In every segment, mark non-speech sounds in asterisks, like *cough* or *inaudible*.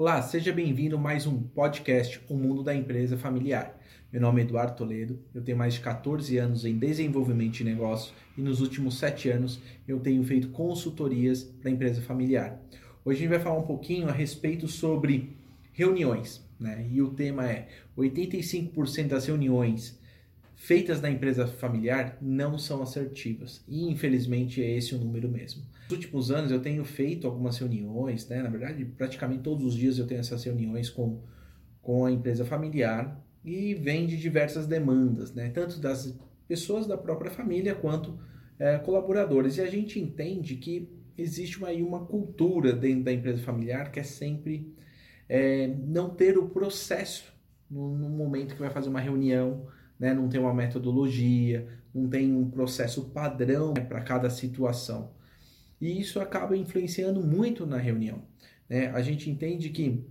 Olá, seja bem-vindo a mais um podcast O Mundo da Empresa Familiar. Meu nome é Eduardo Toledo, eu tenho mais de 14 anos em desenvolvimento de negócio e nos últimos 7 anos eu tenho feito consultorias para empresa familiar. Hoje a gente vai falar um pouquinho a respeito sobre reuniões, né? E o tema é 85% das reuniões feitas na empresa familiar não são assertivas. E infelizmente é esse o número mesmo. Nos últimos anos eu tenho feito algumas reuniões, né? Na verdade, praticamente todos os dias eu tenho essas reuniões com, com a empresa familiar e vem de diversas demandas, né? Tanto das pessoas da própria família quanto é, colaboradores. E a gente entende que existe uma, uma cultura dentro da empresa familiar que é sempre é, não ter o processo no, no momento que vai fazer uma reunião, né? não tem uma metodologia, não tem um processo padrão né, para cada situação. E isso acaba influenciando muito na reunião. Né? A gente entende que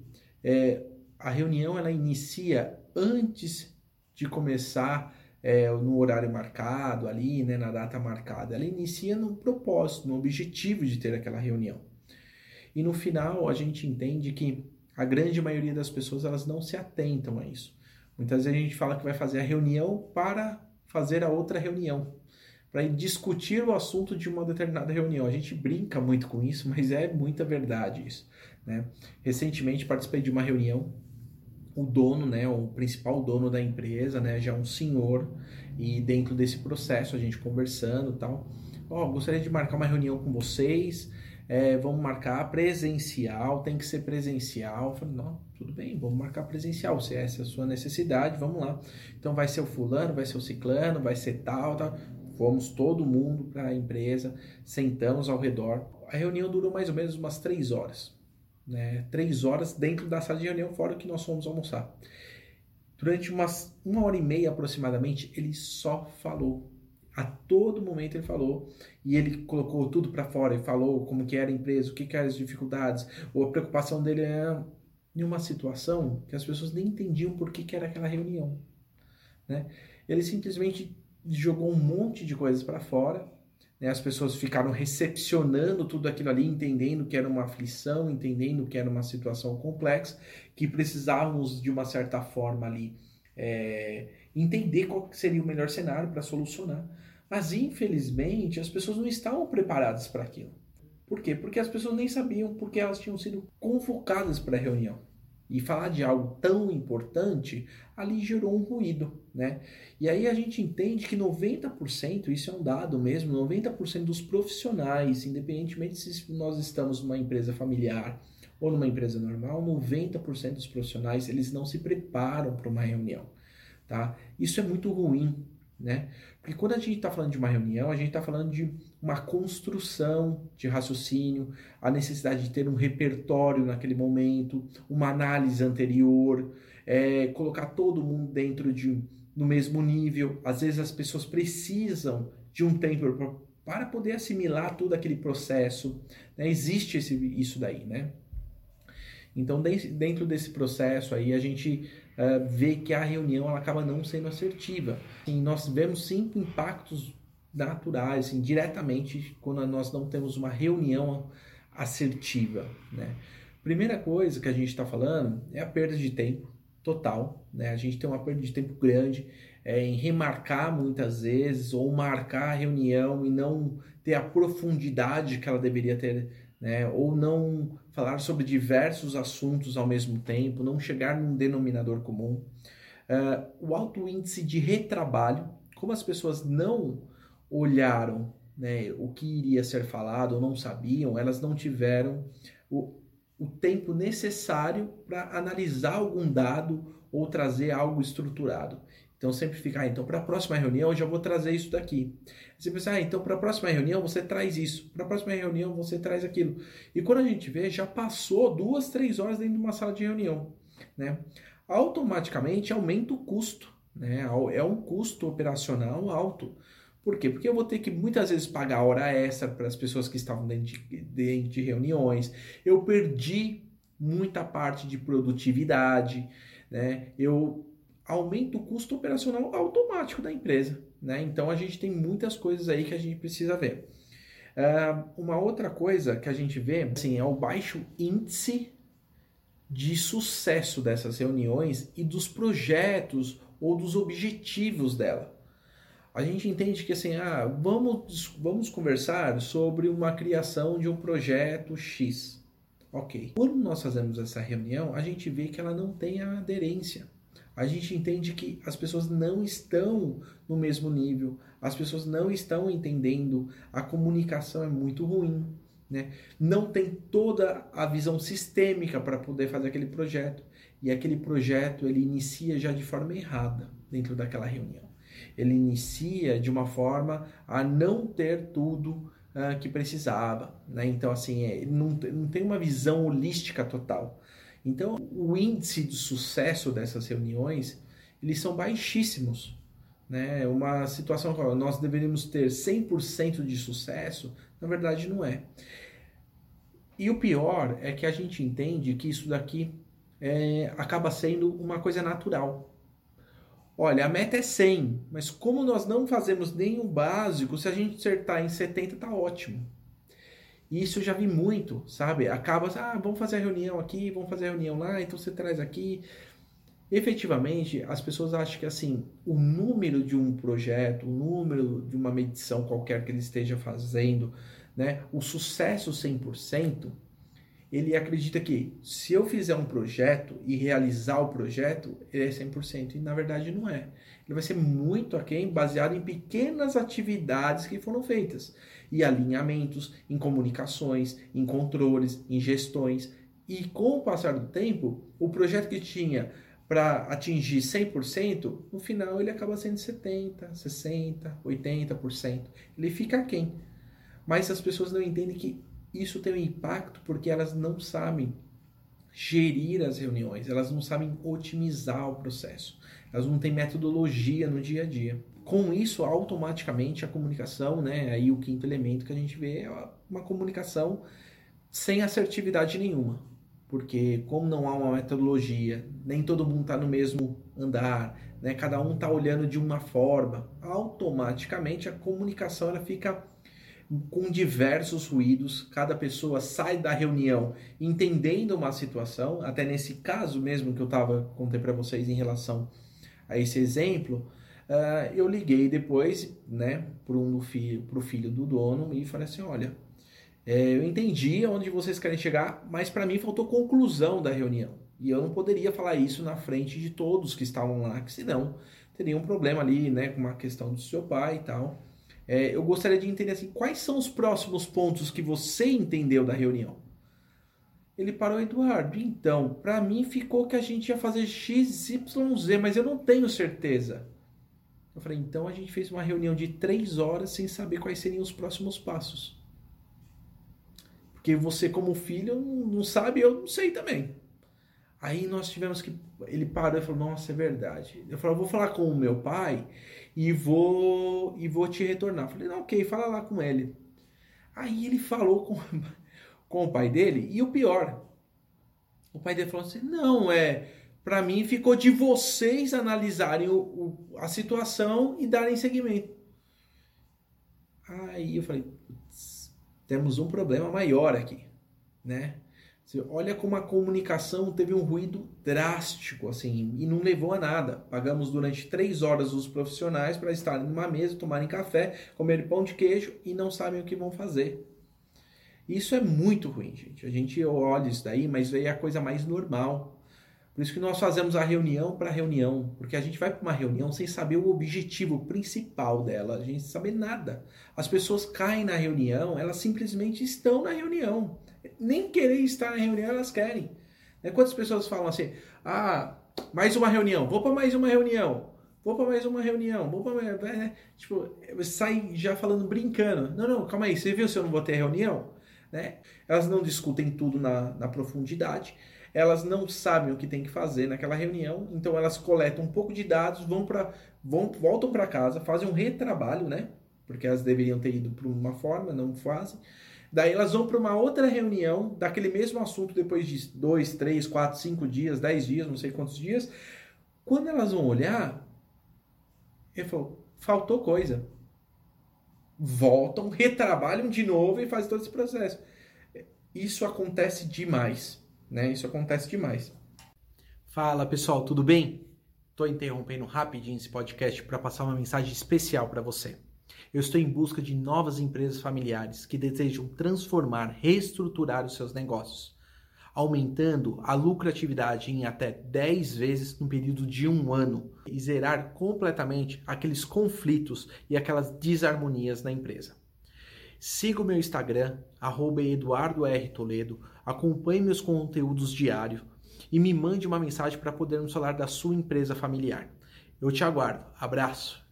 é, a reunião ela inicia antes de começar é, no horário marcado, ali, né, na data marcada. Ela inicia no propósito, no objetivo de ter aquela reunião. E no final a gente entende que a grande maioria das pessoas elas não se atentam a isso. Muitas vezes a gente fala que vai fazer a reunião para fazer a outra reunião, para discutir o assunto de uma determinada reunião. A gente brinca muito com isso, mas é muita verdade isso. Né? Recentemente participei de uma reunião, o dono, né, o principal dono da empresa, né, já é um senhor, e dentro desse processo a gente conversando tal, ó, oh, gostaria de marcar uma reunião com vocês, é, vamos marcar presencial, tem que ser presencial. Eu falei, não, tudo bem, vamos marcar presencial, se essa é a sua necessidade, vamos lá. Então vai ser o fulano, vai ser o ciclano, vai ser tal, tal. Fomos todo mundo para a empresa, sentamos ao redor. A reunião durou mais ou menos umas três horas. Né? Três horas dentro da sala de reunião, fora que nós fomos almoçar. Durante umas uma hora e meia aproximadamente, ele só falou a todo momento ele falou e ele colocou tudo para fora e falou como que era a empresa, o que, que eram as dificuldades, ou a preocupação dele era em uma situação que as pessoas nem entendiam por que, que era aquela reunião. Né? Ele simplesmente jogou um monte de coisas para fora, né? as pessoas ficaram recepcionando tudo aquilo ali, entendendo que era uma aflição, entendendo que era uma situação complexa, que precisávamos de uma certa forma ali é, entender qual seria o melhor cenário para solucionar. Mas infelizmente as pessoas não estavam preparadas para aquilo. Por quê? Porque as pessoas nem sabiam porque elas tinham sido convocadas para a reunião. E falar de algo tão importante ali gerou um ruído, né? E aí a gente entende que 90%, isso é um dado mesmo, 90% dos profissionais, independentemente se nós estamos numa empresa familiar ou numa empresa normal, 90% dos profissionais, eles não se preparam para uma reunião, tá? Isso é muito ruim, né? Porque quando a gente está falando de uma reunião, a gente está falando de uma construção de raciocínio, a necessidade de ter um repertório naquele momento, uma análise anterior, é, colocar todo mundo dentro de no mesmo nível. Às vezes as pessoas precisam de um tempo para poder assimilar todo aquele processo. Né? Existe esse, isso daí, né? Então, dentro desse processo aí, a gente uh, vê que a reunião ela acaba não sendo assertiva. E nós vemos cinco impactos naturais, assim, diretamente, quando nós não temos uma reunião assertiva. Né? Primeira coisa que a gente está falando é a perda de tempo total. Né? A gente tem uma perda de tempo grande é, em remarcar muitas vezes ou marcar a reunião e não ter a profundidade que ela deveria ter né? ou não falar sobre diversos assuntos ao mesmo tempo, não chegar num denominador comum. Uh, o alto índice de retrabalho, como as pessoas não olharam né, o que iria ser falado ou não sabiam, elas não tiveram o, o tempo necessário para analisar algum dado ou trazer algo estruturado. Então sempre fica, ah, então para a próxima reunião eu já vou trazer isso daqui. Você pensa, ah, então para a próxima reunião você traz isso, para a próxima reunião você traz aquilo. E quando a gente vê, já passou duas, três horas dentro de uma sala de reunião, né? Automaticamente aumenta o custo, né? É um custo operacional alto. Por quê? Porque eu vou ter que muitas vezes pagar hora extra para as pessoas que estavam dentro de, dentro de reuniões. Eu perdi muita parte de produtividade, né? Eu aumenta o custo operacional automático da empresa. Né? Então a gente tem muitas coisas aí que a gente precisa ver. Uh, uma outra coisa que a gente vê assim, é o baixo índice de sucesso dessas reuniões e dos projetos ou dos objetivos dela. A gente entende que assim, ah, vamos, vamos conversar sobre uma criação de um projeto X. Ok. Quando nós fazemos essa reunião, a gente vê que ela não tem a aderência. A gente entende que as pessoas não estão no mesmo nível, as pessoas não estão entendendo, a comunicação é muito ruim, né? Não tem toda a visão sistêmica para poder fazer aquele projeto e aquele projeto ele inicia já de forma errada dentro daquela reunião. Ele inicia de uma forma a não ter tudo uh, que precisava, né? Então assim, é, não, não tem uma visão holística total. Então, o índice de sucesso dessas reuniões, eles são baixíssimos. Né? Uma situação que nós deveríamos ter 100% de sucesso, na verdade não é. E o pior é que a gente entende que isso daqui é, acaba sendo uma coisa natural. Olha, a meta é 100, mas como nós não fazemos nenhum básico, se a gente acertar em 70 tá ótimo. E isso eu já vi muito, sabe? Acaba, ah, vamos fazer a reunião aqui, vamos fazer a reunião lá, então você traz aqui. Efetivamente, as pessoas acham que assim, o número de um projeto, o número de uma medição qualquer que ele esteja fazendo, né, o sucesso 100%, ele acredita que se eu fizer um projeto e realizar o projeto, ele é 100%. E na verdade não é. Ele vai ser muito aquém, baseado em pequenas atividades que foram feitas. E alinhamentos, em comunicações, em controles, em gestões. E com o passar do tempo, o projeto que tinha para atingir 100%, no final ele acaba sendo 70%, 60%, 80%. Ele fica aquém. Mas as pessoas não entendem que isso tem um impacto porque elas não sabem gerir as reuniões, elas não sabem otimizar o processo, elas não têm metodologia no dia a dia. Com isso, automaticamente a comunicação, né, aí o quinto elemento que a gente vê é uma comunicação sem assertividade nenhuma. Porque como não há uma metodologia, nem todo mundo está no mesmo andar, né, cada um está olhando de uma forma, automaticamente a comunicação ela fica com diversos ruídos, cada pessoa sai da reunião entendendo uma situação, até nesse caso mesmo que eu tava contei para vocês em relação a esse exemplo, uh, eu liguei depois, né, para um filho, filho do dono e falei assim, olha, é, eu entendi onde vocês querem chegar, mas para mim faltou conclusão da reunião e eu não poderia falar isso na frente de todos que estavam lá, que senão teria um problema ali, né, com uma questão do seu pai e tal. É, eu gostaria de entender assim, quais são os próximos pontos que você entendeu da reunião? Ele parou, Eduardo. Então, para mim ficou que a gente ia fazer X, Y, Z, mas eu não tenho certeza. Eu falei, então a gente fez uma reunião de três horas sem saber quais seriam os próximos passos. Porque você, como filho, não sabe, eu não sei também. Aí nós tivemos que. Ele parou e falou: Nossa, é verdade. Eu falei: Vou falar com o meu pai e vou e vou te retornar. Falei: Não, ok, fala lá com ele. Aí ele falou com, com o pai dele e o pior: o pai dele falou assim: Não, é. Para mim ficou de vocês analisarem o, o, a situação e darem seguimento. Aí eu falei: Temos um problema maior aqui, né? Você olha como a comunicação teve um ruído drástico, assim, e não levou a nada. Pagamos durante três horas os profissionais para estarem numa mesa, tomarem café, comerem pão de queijo e não sabem o que vão fazer. Isso é muito ruim, gente. A gente olha isso daí, mas veio a coisa mais normal. Por isso que nós fazemos a reunião para reunião, porque a gente vai para uma reunião sem saber o objetivo principal dela, a gente sabe nada. As pessoas caem na reunião, elas simplesmente estão na reunião nem querer estar na reunião elas querem. Né? Quantas pessoas falam assim, ah, mais uma reunião, vou para mais uma reunião, vou para mais uma reunião, vou para mais... Né? Tipo, sai já falando, brincando. Não, não, calma aí, você viu se eu não vou ter reunião? Né? Elas não discutem tudo na, na profundidade, elas não sabem o que tem que fazer naquela reunião, então elas coletam um pouco de dados, vão para vão voltam para casa, fazem um retrabalho, né? Porque elas deveriam ter ido para uma forma, não fazem. Daí elas vão para uma outra reunião daquele mesmo assunto depois de dois, três, quatro, cinco dias, dez dias, não sei quantos dias. Quando elas vão olhar, ele falou, faltou coisa. Voltam, retrabalham de novo e fazem todo esse processo. Isso acontece demais. né? Isso acontece demais. Fala pessoal, tudo bem? Estou interrompendo rapidinho esse podcast para passar uma mensagem especial para você. Eu estou em busca de novas empresas familiares que desejam transformar, reestruturar os seus negócios, aumentando a lucratividade em até 10 vezes no período de um ano e zerar completamente aqueles conflitos e aquelas desarmonias na empresa. Siga o meu Instagram, EduardoRToledo, acompanhe meus conteúdos diários e me mande uma mensagem para podermos falar da sua empresa familiar. Eu te aguardo. Abraço!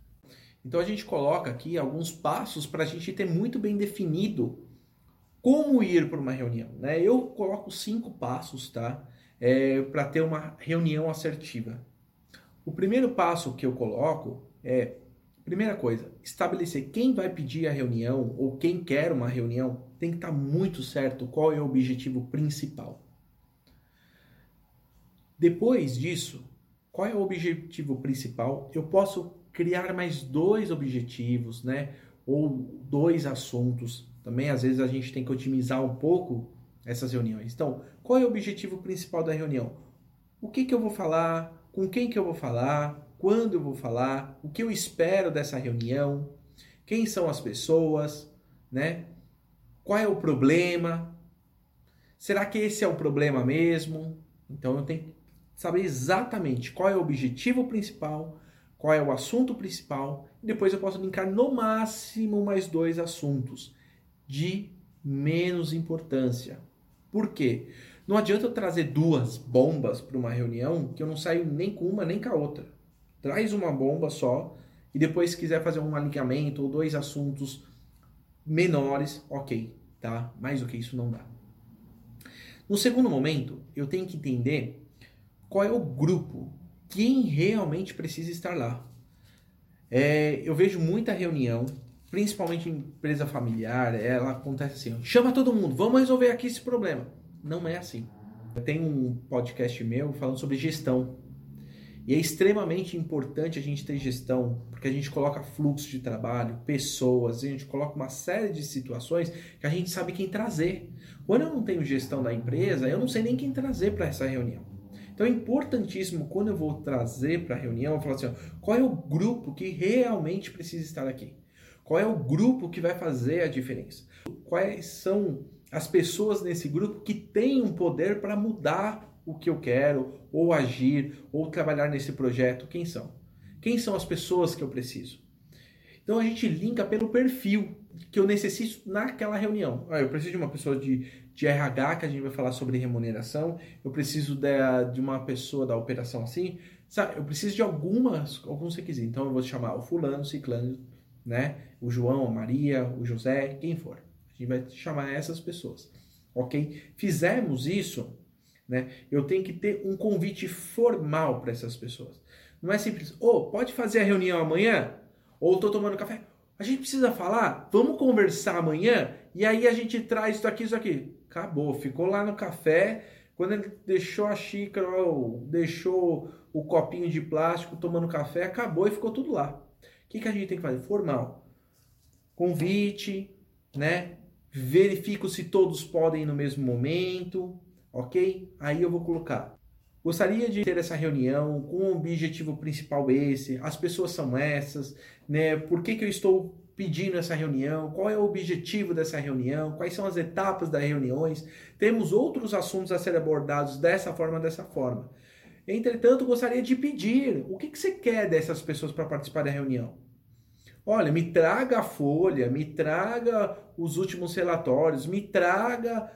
Então a gente coloca aqui alguns passos para a gente ter muito bem definido como ir para uma reunião. Né? Eu coloco cinco passos tá? É, para ter uma reunião assertiva. O primeiro passo que eu coloco é Primeira coisa, estabelecer quem vai pedir a reunião ou quem quer uma reunião tem que estar tá muito certo qual é o objetivo principal. Depois disso, qual é o objetivo principal? Eu posso criar mais dois objetivos, né? Ou dois assuntos. Também às vezes a gente tem que otimizar um pouco essas reuniões. Então, qual é o objetivo principal da reunião? O que, que eu vou falar? Com quem que eu vou falar? quando eu vou falar, o que eu espero dessa reunião, quem são as pessoas, né? Qual é o problema? Será que esse é o problema mesmo? Então eu tenho saber exatamente qual é o objetivo principal, qual é o assunto principal, e depois eu posso linkar no máximo mais dois assuntos de menos importância. Por quê? Não adianta eu trazer duas bombas para uma reunião que eu não saio nem com uma nem com a outra. Traz uma bomba só e depois se quiser fazer um alinhamento ou dois assuntos menores, ok, tá? Mais do que isso não dá. No segundo momento, eu tenho que entender qual é o grupo, quem realmente precisa estar lá. É, eu vejo muita reunião, principalmente em empresa familiar, ela acontece assim: chama todo mundo, vamos resolver aqui esse problema. Não é assim. Eu tenho um podcast meu falando sobre gestão. E é extremamente importante a gente ter gestão, porque a gente coloca fluxo de trabalho, pessoas, a gente coloca uma série de situações que a gente sabe quem trazer. Quando eu não tenho gestão da empresa, eu não sei nem quem trazer para essa reunião. Então é importantíssimo quando eu vou trazer para a reunião, eu falar assim, ó, qual é o grupo que realmente precisa estar aqui? Qual é o grupo que vai fazer a diferença? Quais são as pessoas nesse grupo que têm um poder para mudar o que eu quero, ou agir, ou trabalhar nesse projeto, quem são? Quem são as pessoas que eu preciso? Então a gente linka pelo perfil que eu necessito naquela reunião. Ah, eu preciso de uma pessoa de, de RH, que a gente vai falar sobre remuneração, eu preciso de, de uma pessoa da operação assim, sabe? Eu preciso de algumas, alguns requisitos. Então eu vou chamar o fulano, o ciclano, né? O João, a Maria, o José, quem for. A gente vai chamar essas pessoas, ok? Fizemos isso, né? Eu tenho que ter um convite formal para essas pessoas. Não é simples, ô, oh, pode fazer a reunião amanhã? Ou estou tomando café. A gente precisa falar? Vamos conversar amanhã? E aí a gente traz isso aqui, isso aqui. Acabou, ficou lá no café. Quando ele deixou a xícara, ou deixou o copinho de plástico tomando café, acabou e ficou tudo lá. O que, que a gente tem que fazer? Formal. Convite, né? Verifico se todos podem no mesmo momento, ok? Aí eu vou colocar. Gostaria de ter essa reunião com o objetivo principal esse, as pessoas são essas, né? Por que, que eu estou pedindo essa reunião? Qual é o objetivo dessa reunião? Quais são as etapas das reuniões? Temos outros assuntos a serem abordados dessa forma, dessa forma. Entretanto, gostaria de pedir, o que, que você quer dessas pessoas para participar da reunião? Olha, me traga a folha, me traga os últimos relatórios, me traga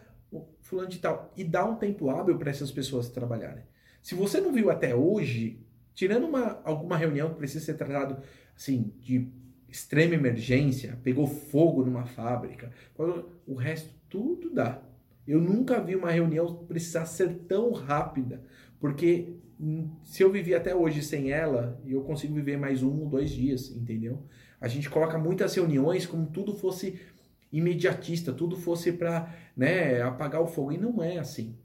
fulano de tal. E dá um tempo hábil para essas pessoas trabalharem. Se você não viu até hoje, tirando uma, alguma reunião que precisa ser tratado assim, de extrema emergência, pegou fogo numa fábrica, o resto tudo dá. Eu nunca vi uma reunião precisar ser tão rápida, porque se eu vivi até hoje sem ela, eu consigo viver mais um ou dois dias, entendeu? A gente coloca muitas reuniões como tudo fosse imediatista, tudo fosse para né, apagar o fogo. E não é assim.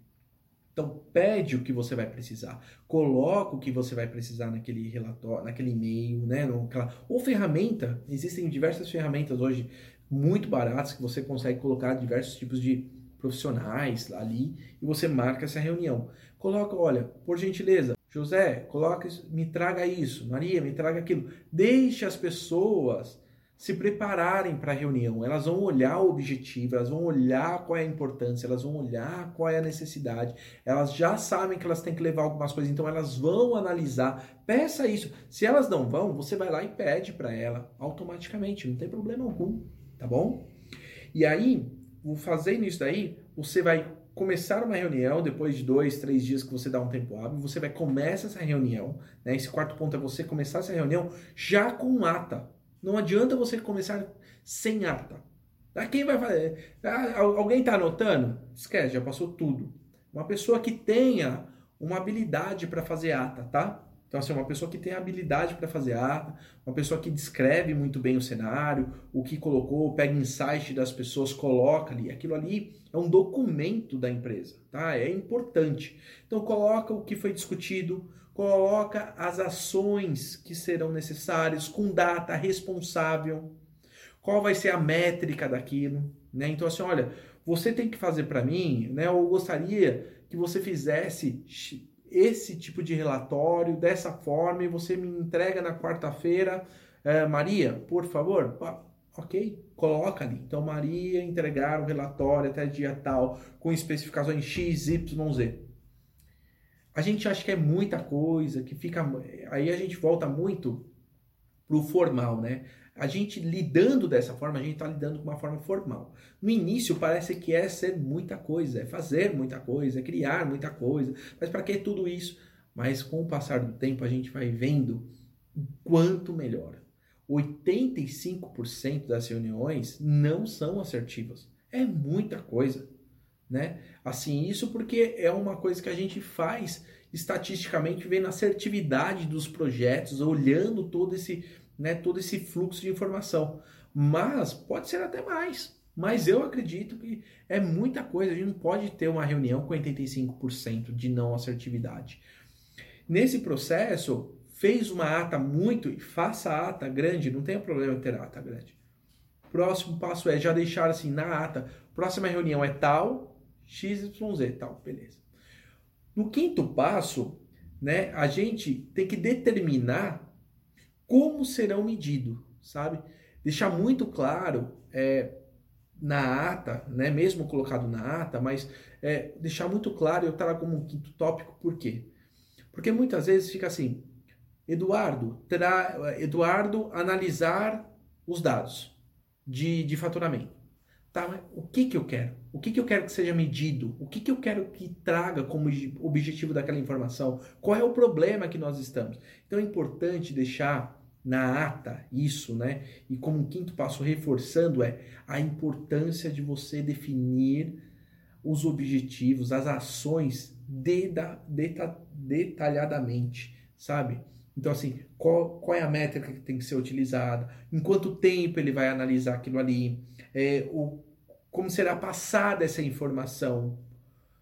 Então, pede o que você vai precisar. Coloca o que você vai precisar naquele relatório, naquele e-mail, né? Naquela... Ou ferramenta. Existem diversas ferramentas hoje muito baratas que você consegue colocar diversos tipos de profissionais ali e você marca essa reunião. Coloca, olha, por gentileza, José, coloca, me traga isso, Maria, me traga aquilo. Deixe as pessoas se prepararem para a reunião. Elas vão olhar o objetivo, elas vão olhar qual é a importância, elas vão olhar qual é a necessidade. Elas já sabem que elas têm que levar algumas coisas, então elas vão analisar. Peça isso. Se elas não vão, você vai lá e pede para ela automaticamente, não tem problema algum, tá bom? E aí, fazendo isso daí, você vai começar uma reunião depois de dois, três dias que você dá um tempo hábil, você vai começar essa reunião, né? Esse quarto ponto é você começar essa reunião já com ata não adianta você começar sem ata. Ah, quem vai fazer? Ah, alguém está anotando? Esquece, já passou tudo. Uma pessoa que tenha uma habilidade para fazer ata, tá? Então, assim, uma pessoa que tem habilidade para fazer ata, uma pessoa que descreve muito bem o cenário, o que colocou, pega insight das pessoas, coloca ali. Aquilo ali é um documento da empresa, tá? É importante. Então, coloca o que foi discutido, coloca as ações que serão necessárias com data responsável, qual vai ser a métrica daquilo, né? Então assim, olha, você tem que fazer para mim, né? Eu gostaria que você fizesse esse tipo de relatório dessa forma e você me entrega na quarta-feira, é, Maria, por favor. ok, coloca ali. Então Maria entregar o relatório até dia tal com especificações x, y, z a gente acha que é muita coisa, que fica. Aí a gente volta muito pro formal, né? A gente lidando dessa forma, a gente está lidando com uma forma formal. No início parece que é ser muita coisa, é fazer muita coisa, é criar muita coisa. Mas para que tudo isso? Mas com o passar do tempo a gente vai vendo o quanto melhora. 85% das reuniões não são assertivas. É muita coisa né? Assim, isso porque é uma coisa que a gente faz estatisticamente vendo a assertividade dos projetos, olhando todo esse, né, todo esse fluxo de informação. Mas pode ser até mais. Mas eu acredito que é muita coisa. A gente não pode ter uma reunião com 85% de não assertividade. Nesse processo, fez uma ata muito e faça a ata grande, não tem problema ter ata grande. Próximo passo é já deixar assim na ata. Próxima reunião é tal, XYZ, tal, beleza. No quinto passo, né, a gente tem que determinar como serão medidos, sabe? Deixar muito claro é, na ata, né, mesmo colocado na ata, mas é, deixar muito claro, eu trago como um quinto tópico, por quê? Porque muitas vezes fica assim, Eduardo, terá, Eduardo analisar os dados de, de faturamento. Tá, o que, que eu quero? O que, que eu quero que seja medido? O que, que eu quero que traga como objetivo daquela informação? Qual é o problema que nós estamos? Então é importante deixar na ata isso, né? E como um quinto passo, reforçando, é a importância de você definir os objetivos, as ações deda, deta, detalhadamente, sabe? Então, assim, qual, qual é a métrica que tem que ser utilizada? Em quanto tempo ele vai analisar aquilo ali? É, o como será passada essa informação.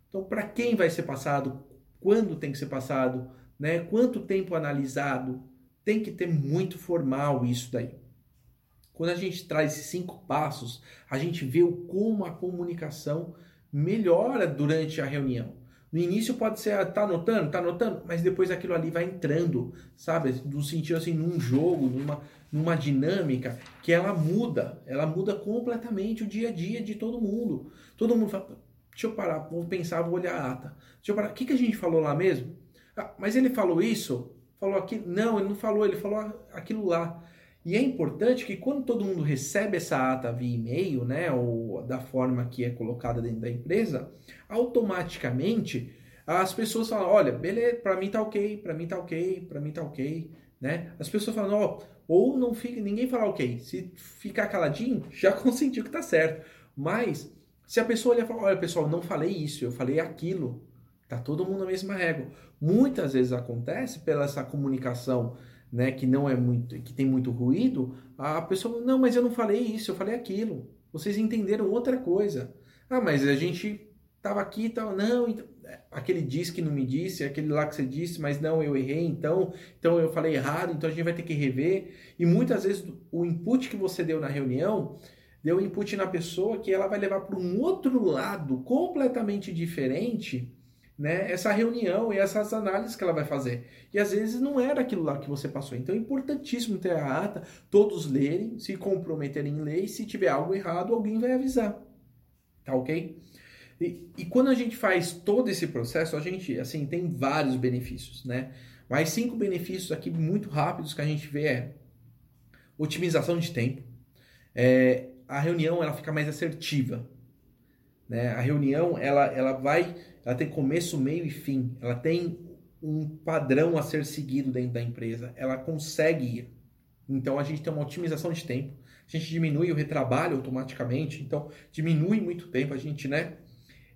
Então, para quem vai ser passado, quando tem que ser passado, né? quanto tempo analisado, tem que ter muito formal isso daí. Quando a gente traz esses cinco passos, a gente vê como a comunicação melhora durante a reunião. No início pode ser, ah, tá anotando, tá anotando, mas depois aquilo ali vai entrando, sabe? No sentido assim, num jogo, numa, numa dinâmica que ela muda, ela muda completamente o dia a dia de todo mundo. Todo mundo fala, deixa eu parar, vou pensar, vou olhar a ata. Deixa eu parar, o que, que a gente falou lá mesmo? Ah, mas ele falou isso? Falou aquilo? Não, ele não falou, ele falou aquilo lá. E é importante que quando todo mundo recebe essa ata via e-mail, né, ou da forma que é colocada dentro da empresa, automaticamente as pessoas falam, olha, beleza, para mim tá ok, para mim tá ok, para mim tá ok, né? As pessoas falam, ó, ou não fica, ninguém fala ok, se ficar caladinho, *laughs* já consentiu que tá certo. Mas se a pessoa olhar e falar, olha, pessoal, não falei isso, eu falei aquilo, tá todo mundo na mesma régua. Muitas vezes acontece pela essa comunicação né, que não é muito, que tem muito ruído, a pessoa, não, mas eu não falei isso, eu falei aquilo. Vocês entenderam outra coisa. Ah, mas a gente tava aqui tal, não, então, aquele disse que não me disse, aquele lá que você disse, mas não, eu errei, então, então eu falei errado, então a gente vai ter que rever. E muitas vezes o input que você deu na reunião deu input na pessoa que ela vai levar para um outro lado completamente diferente né, essa reunião e essas análises que ela vai fazer. E às vezes não era aquilo lá que você passou. Então é importantíssimo ter a ata, todos lerem, se comprometerem em ler, e se tiver algo errado, alguém vai avisar. Tá ok? E, e, quando a gente faz todo esse processo, a gente, assim, tem vários benefícios, né? Mas cinco benefícios aqui muito rápidos que a gente vê é otimização de tempo. É, a reunião, ela fica mais assertiva. Né? A reunião, ela, ela vai, ela tem começo, meio e fim. Ela tem um padrão a ser seguido dentro da empresa. Ela consegue ir. Então, a gente tem uma otimização de tempo. A gente diminui o retrabalho automaticamente. Então, diminui muito tempo. A gente, né?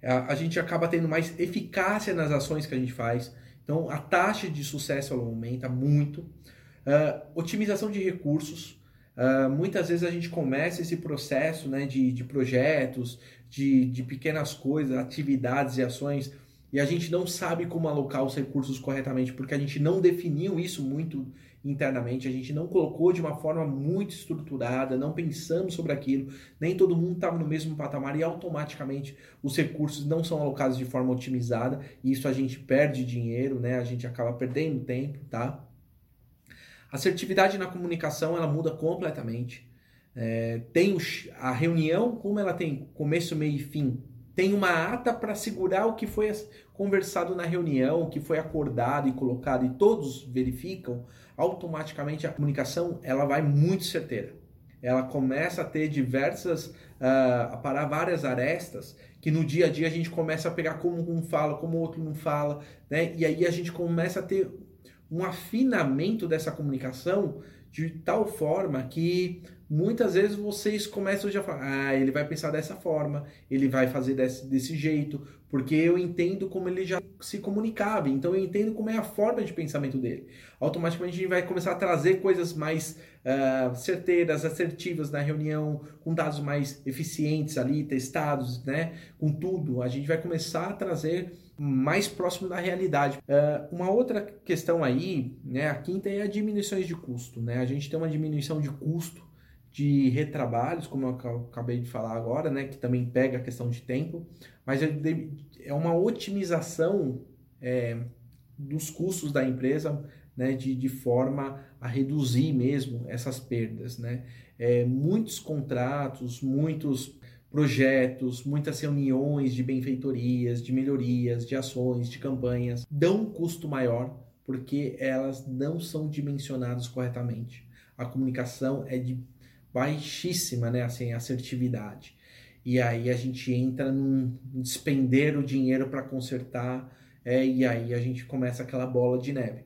a, a gente acaba tendo mais eficácia nas ações que a gente faz. Então, a taxa de sucesso ela aumenta muito. Uh, otimização de recursos. Uh, muitas vezes a gente começa esse processo né, de, de projetos, de, de pequenas coisas, atividades e ações, e a gente não sabe como alocar os recursos corretamente, porque a gente não definiu isso muito internamente, a gente não colocou de uma forma muito estruturada, não pensamos sobre aquilo, nem todo mundo estava no mesmo patamar e automaticamente os recursos não são alocados de forma otimizada e isso a gente perde dinheiro, né? A gente acaba perdendo tempo, tá? Assertividade na comunicação ela muda completamente. É, tem a reunião, como ela tem começo, meio e fim, tem uma ata para segurar o que foi conversado na reunião, o que foi acordado e colocado, e todos verificam, automaticamente a comunicação ela vai muito certeira. Ela começa a ter diversas, uh, a parar várias arestas que no dia a dia a gente começa a pegar como um fala, como o outro não fala, né? E aí a gente começa a ter um afinamento dessa comunicação de tal forma que muitas vezes vocês começam já a falar, ah, ele vai pensar dessa forma, ele vai fazer desse, desse jeito, porque eu entendo como ele já se comunicava, então eu entendo como é a forma de pensamento dele. Automaticamente a gente vai começar a trazer coisas mais uh, certeiras, assertivas na reunião, com dados mais eficientes ali, testados, né? Com tudo, a gente vai começar a trazer mais próximo da realidade. Uh, uma outra questão aí, né, a quinta é a diminuição de custo. Né? A gente tem uma diminuição de custo de retrabalhos, como eu acabei de falar agora, né, que também pega a questão de tempo, mas é, uma otimização é, dos custos da empresa né, de, de forma a reduzir mesmo essas perdas. Né? É, muitos contratos, muitos projetos, muitas reuniões de benfeitorias, de melhorias, de ações, de campanhas, dão um custo maior porque elas não são dimensionadas corretamente. A comunicação é de baixíssima, né, assim, assertividade. E aí a gente entra num despender o dinheiro para consertar, é, e aí a gente começa aquela bola de neve.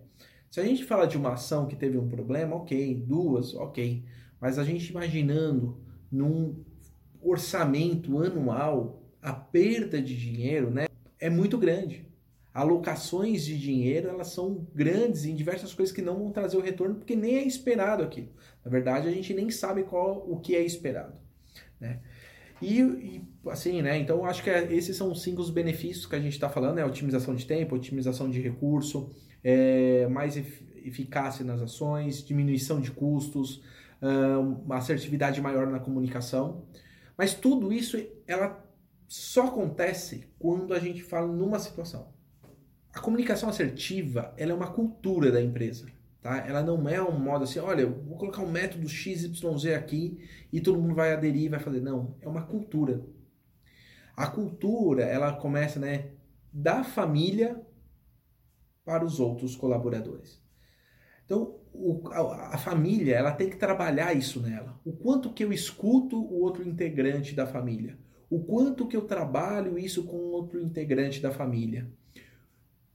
Se a gente fala de uma ação que teve um problema, ok, duas, ok, mas a gente imaginando num orçamento anual, a perda de dinheiro né, é muito grande. Alocações de dinheiro elas são grandes em diversas coisas que não vão trazer o retorno porque nem é esperado aquilo. Na verdade, a gente nem sabe qual o que é esperado. Né? E, e, assim, né? Então acho que é, esses são os cinco benefícios que a gente está falando, né? Otimização de tempo, otimização de recurso, é, mais eficácia nas ações, diminuição de custos, uma assertividade maior na comunicação. Mas tudo isso ela só acontece quando a gente fala numa situação. A comunicação assertiva ela é uma cultura da empresa. Tá? Ela não é um modo assim, olha, vou colocar um método XYZ aqui e todo mundo vai aderir e vai fazer. Não, é uma cultura. A cultura, ela começa né, da família para os outros colaboradores. Então, o, a, a, família ela tem que trabalhar isso nela. O quanto que eu escuto o outro integrante da família. O quanto que eu trabalho isso com outro integrante da família.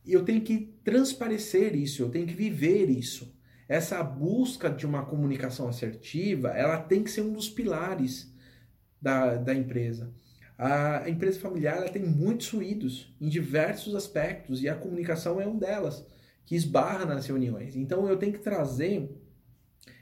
Eu tenho que transparecer isso, eu tenho que viver isso. Essa busca de uma comunicação assertiva, ela tem que ser um dos pilares da, da empresa. A empresa familiar ela tem muitos ruídos em diversos aspectos e a comunicação é um delas que esbarra nas reuniões. Então eu tenho que trazer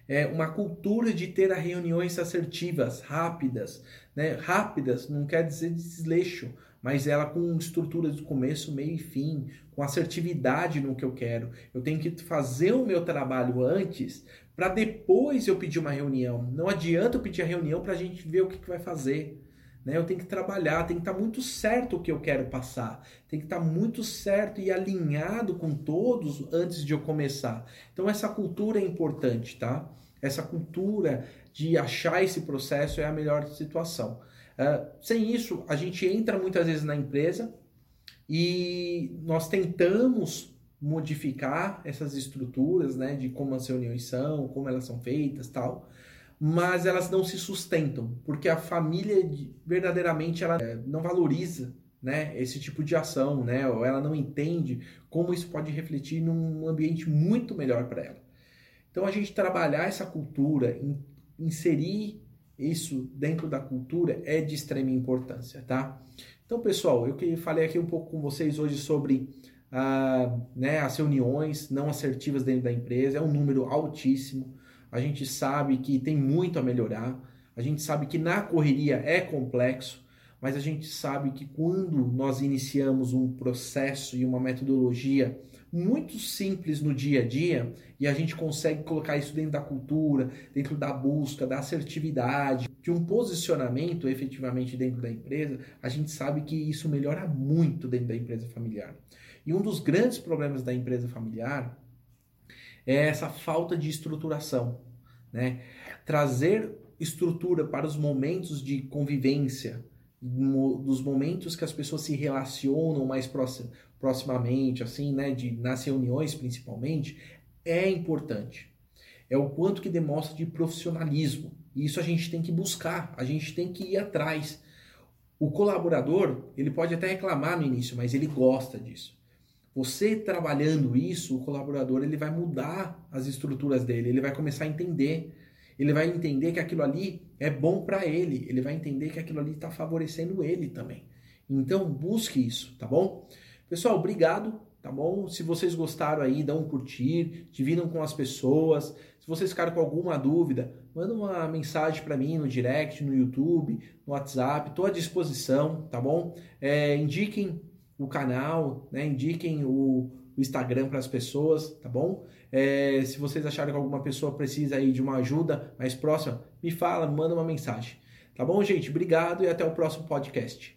é, uma cultura de ter reuniões assertivas, rápidas. Né? Rápidas não quer dizer desleixo, mas ela com estrutura de começo, meio e fim, com assertividade no que eu quero. Eu tenho que fazer o meu trabalho antes para depois eu pedir uma reunião. Não adianta eu pedir a reunião para a gente ver o que, que vai fazer. Né? Eu tenho que trabalhar, tem que estar tá muito certo o que eu quero passar, tem que estar tá muito certo e alinhado com todos antes de eu começar. Então essa cultura é importante, tá? Essa cultura de achar esse processo é a melhor situação. Uh, sem isso, a gente entra muitas vezes na empresa e nós tentamos modificar essas estruturas, né, de como as reuniões são, como elas são feitas, tal, mas elas não se sustentam, porque a família verdadeiramente ela eh, não valoriza né, esse tipo de ação, né, ou ela não entende como isso pode refletir num ambiente muito melhor para ela. Então a gente trabalhar essa cultura, inserir isso dentro da cultura é de extrema importância, tá? Então, pessoal, eu que falei aqui um pouco com vocês hoje sobre ah, né, as reuniões não assertivas dentro da empresa, é um número altíssimo. A gente sabe que tem muito a melhorar, a gente sabe que na correria é complexo, mas a gente sabe que quando nós iniciamos um processo e uma metodologia muito simples no dia a dia e a gente consegue colocar isso dentro da cultura, dentro da busca, da assertividade, de um posicionamento efetivamente dentro da empresa, a gente sabe que isso melhora muito dentro da empresa familiar. E um dos grandes problemas da empresa familiar é essa falta de estruturação, né? Trazer estrutura para os momentos de convivência, dos momentos que as pessoas se relacionam mais proximamente, assim, né, de, nas reuniões principalmente, é importante. É o quanto que demonstra de profissionalismo. E isso a gente tem que buscar, a gente tem que ir atrás. O colaborador, ele pode até reclamar no início, mas ele gosta disso. Você trabalhando isso, o colaborador ele vai mudar as estruturas dele, ele vai começar a entender ele vai entender que aquilo ali é bom para ele, ele vai entender que aquilo ali está favorecendo ele também. Então, busque isso, tá bom? Pessoal, obrigado, tá bom? Se vocês gostaram aí, dão um curtir, dividam com as pessoas. Se vocês ficaram com alguma dúvida, manda uma mensagem para mim no direct, no YouTube, no WhatsApp, estou à disposição, tá bom? É, indiquem o canal, né? indiquem o, o Instagram para as pessoas, tá bom? É, se vocês acharem que alguma pessoa precisa aí de uma ajuda mais próxima, me fala, manda uma mensagem. Tá bom, gente? Obrigado e até o próximo podcast.